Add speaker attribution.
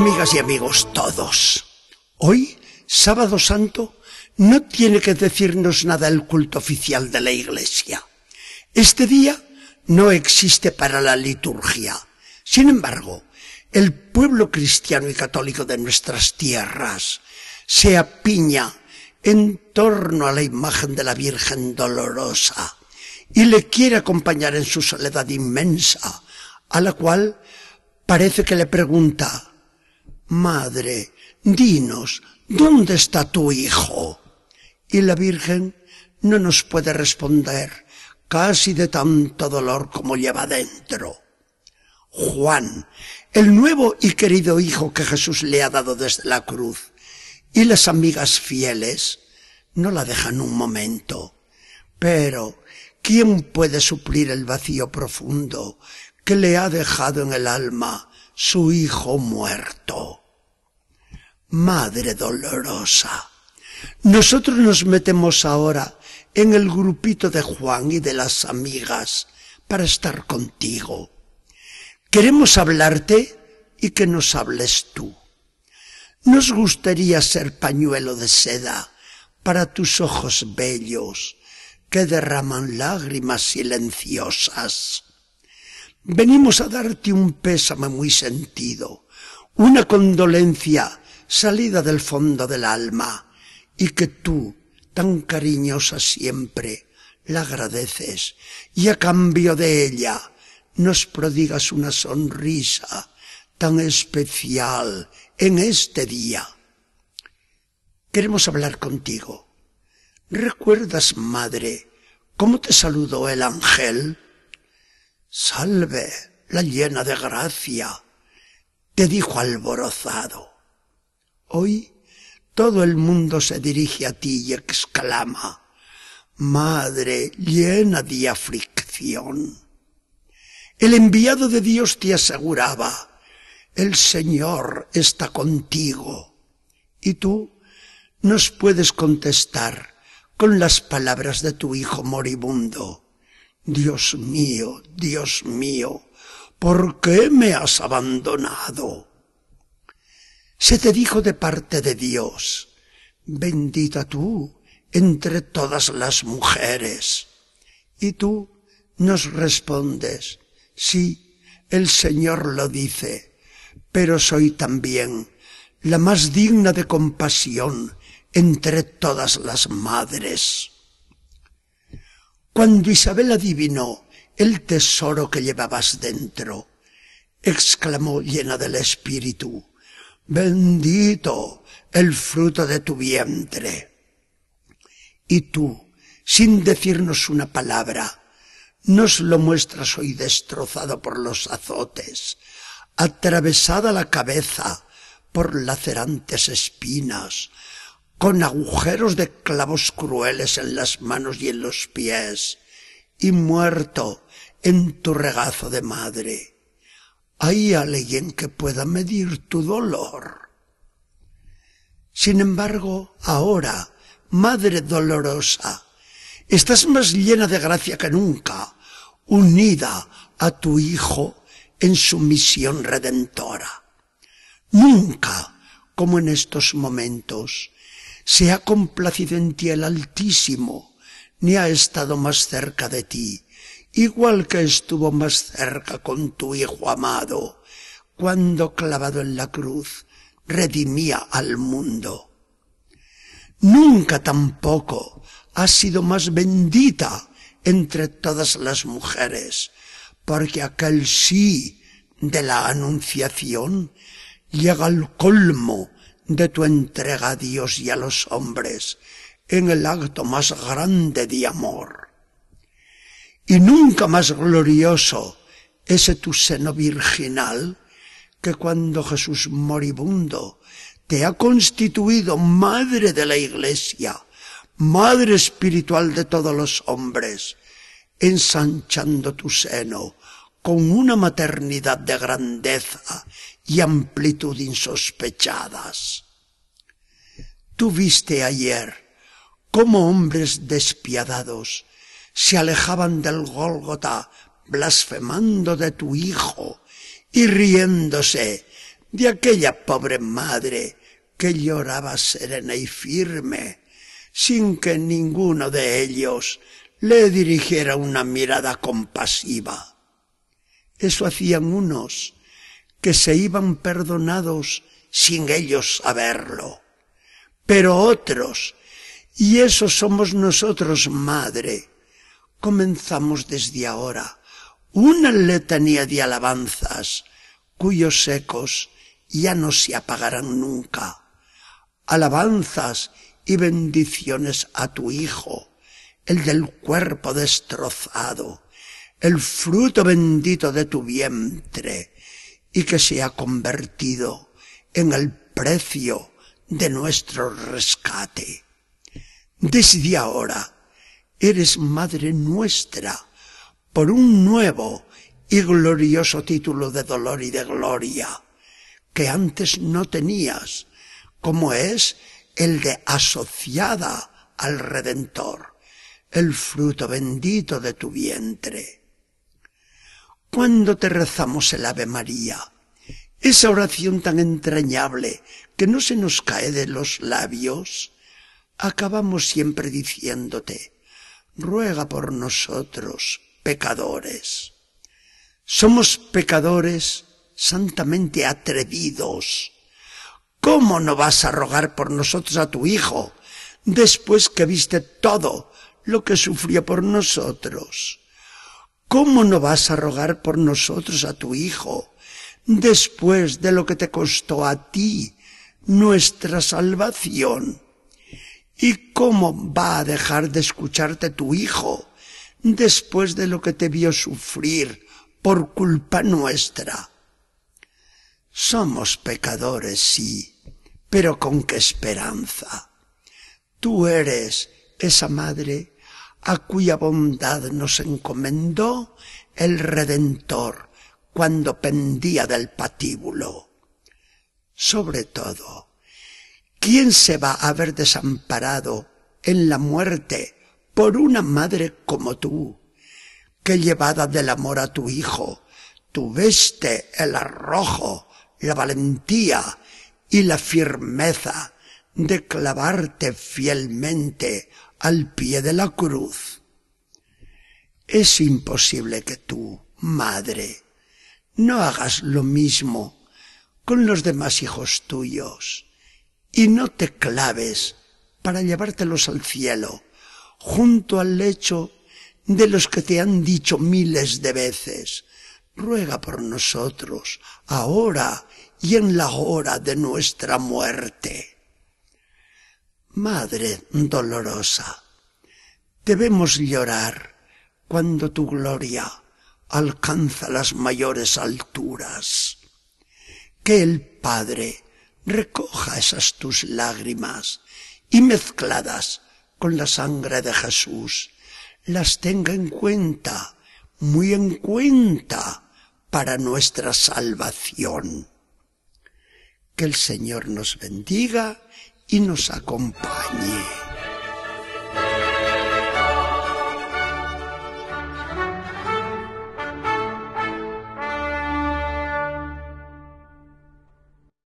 Speaker 1: Amigas y amigos todos, hoy, sábado santo, no tiene que decirnos nada el culto oficial de la Iglesia. Este día no existe para la liturgia. Sin embargo, el pueblo cristiano y católico de nuestras tierras se apiña en torno a la imagen de la Virgen dolorosa y le quiere acompañar en su soledad inmensa, a la cual parece que le pregunta, Madre, dinos, ¿dónde está tu hijo? Y la Virgen no nos puede responder, casi de tanto dolor como lleva dentro. Juan, el nuevo y querido hijo que Jesús le ha dado desde la cruz, y las amigas fieles no la dejan un momento. Pero, ¿quién puede suplir el vacío profundo que le ha dejado en el alma su hijo muerto? Madre dolorosa, nosotros nos metemos ahora en el grupito de Juan y de las amigas para estar contigo. Queremos hablarte y que nos hables tú. Nos gustaría ser pañuelo de seda para tus ojos bellos que derraman lágrimas silenciosas. Venimos a darte un pésame muy sentido, una condolencia salida del fondo del alma, y que tú, tan cariñosa siempre, la agradeces, y a cambio de ella nos prodigas una sonrisa tan especial en este día. Queremos hablar contigo. ¿Recuerdas, madre, cómo te saludó el ángel? Salve, la llena de gracia, te dijo alborozado. Hoy todo el mundo se dirige a ti y exclama, Madre llena de aflicción. El enviado de Dios te aseguraba, el Señor está contigo. Y tú nos puedes contestar con las palabras de tu hijo moribundo. Dios mío, Dios mío, ¿por qué me has abandonado? Se te dijo de parte de Dios, bendita tú entre todas las mujeres. Y tú nos respondes, sí, el Señor lo dice, pero soy también la más digna de compasión entre todas las madres. Cuando Isabel adivinó el tesoro que llevabas dentro, exclamó llena del Espíritu, bendito el fruto de tu vientre. Y tú, sin decirnos una palabra, nos lo muestras hoy destrozado por los azotes, atravesada la cabeza por lacerantes espinas, con agujeros de clavos crueles en las manos y en los pies, y muerto en tu regazo de madre. ¿Hay alguien que pueda medir tu dolor? Sin embargo, ahora, Madre dolorosa, estás más llena de gracia que nunca, unida a tu Hijo en su misión redentora. Nunca, como en estos momentos, se ha complacido en ti el Altísimo, ni ha estado más cerca de ti, igual que estuvo más cerca con tu Hijo amado, cuando clavado en la cruz redimía al mundo. Nunca tampoco has sido más bendita entre todas las mujeres, porque aquel sí de la anunciación llega al colmo de tu entrega a Dios y a los hombres en el acto más grande de amor. Y nunca más glorioso ese tu seno virginal que cuando Jesús moribundo te ha constituido madre de la iglesia, madre espiritual de todos los hombres, ensanchando tu seno con una maternidad de grandeza y amplitud insospechadas. Tú viste ayer cómo hombres despiadados se alejaban del Gólgota blasfemando de tu Hijo y riéndose de aquella pobre madre que lloraba serena y firme, sin que ninguno de ellos le dirigiera una mirada compasiva. Eso hacían unos que se iban perdonados sin ellos saberlo. Pero otros, y esos somos nosotros, madre, comenzamos desde ahora una letanía de alabanzas cuyos ecos ya no se apagarán nunca. Alabanzas y bendiciones a tu Hijo, el del cuerpo destrozado, el fruto bendito de tu vientre, y que se ha convertido en el precio de nuestro rescate. Desde ahora eres Madre nuestra por un nuevo y glorioso título de dolor y de gloria que antes no tenías, como es el de asociada al Redentor, el fruto bendito de tu vientre. Cuando te rezamos el Ave María, esa oración tan entrañable que no se nos cae de los labios, acabamos siempre diciéndote, ruega por nosotros, pecadores. Somos pecadores santamente atrevidos. ¿Cómo no vas a rogar por nosotros a tu Hijo después que viste todo lo que sufrió por nosotros? ¿Cómo no vas a rogar por nosotros a tu Hijo después de lo que te costó a ti nuestra salvación? ¿Y cómo va a dejar de escucharte tu Hijo después de lo que te vio sufrir por culpa nuestra? Somos pecadores, sí, pero con qué esperanza. Tú eres esa madre a cuya bondad nos encomendó el Redentor cuando pendía del patíbulo. Sobre todo, ¿Quién se va a ver desamparado en la muerte por una madre como tú, que llevada del amor a tu hijo, tuviste el arrojo, la valentía y la firmeza de clavarte fielmente al pie de la cruz? Es imposible que tú, madre, no hagas lo mismo con los demás hijos tuyos y no te claves para llevártelos al cielo, junto al lecho de los que te han dicho miles de veces, ruega por nosotros, ahora y en la hora de nuestra muerte. Madre dolorosa, debemos llorar cuando tu gloria alcanza las mayores alturas. Que el Padre recoja esas tus lágrimas y mezcladas con la sangre de Jesús, las tenga en cuenta, muy en cuenta, para nuestra salvación. Que el Señor nos bendiga y nos acompañe.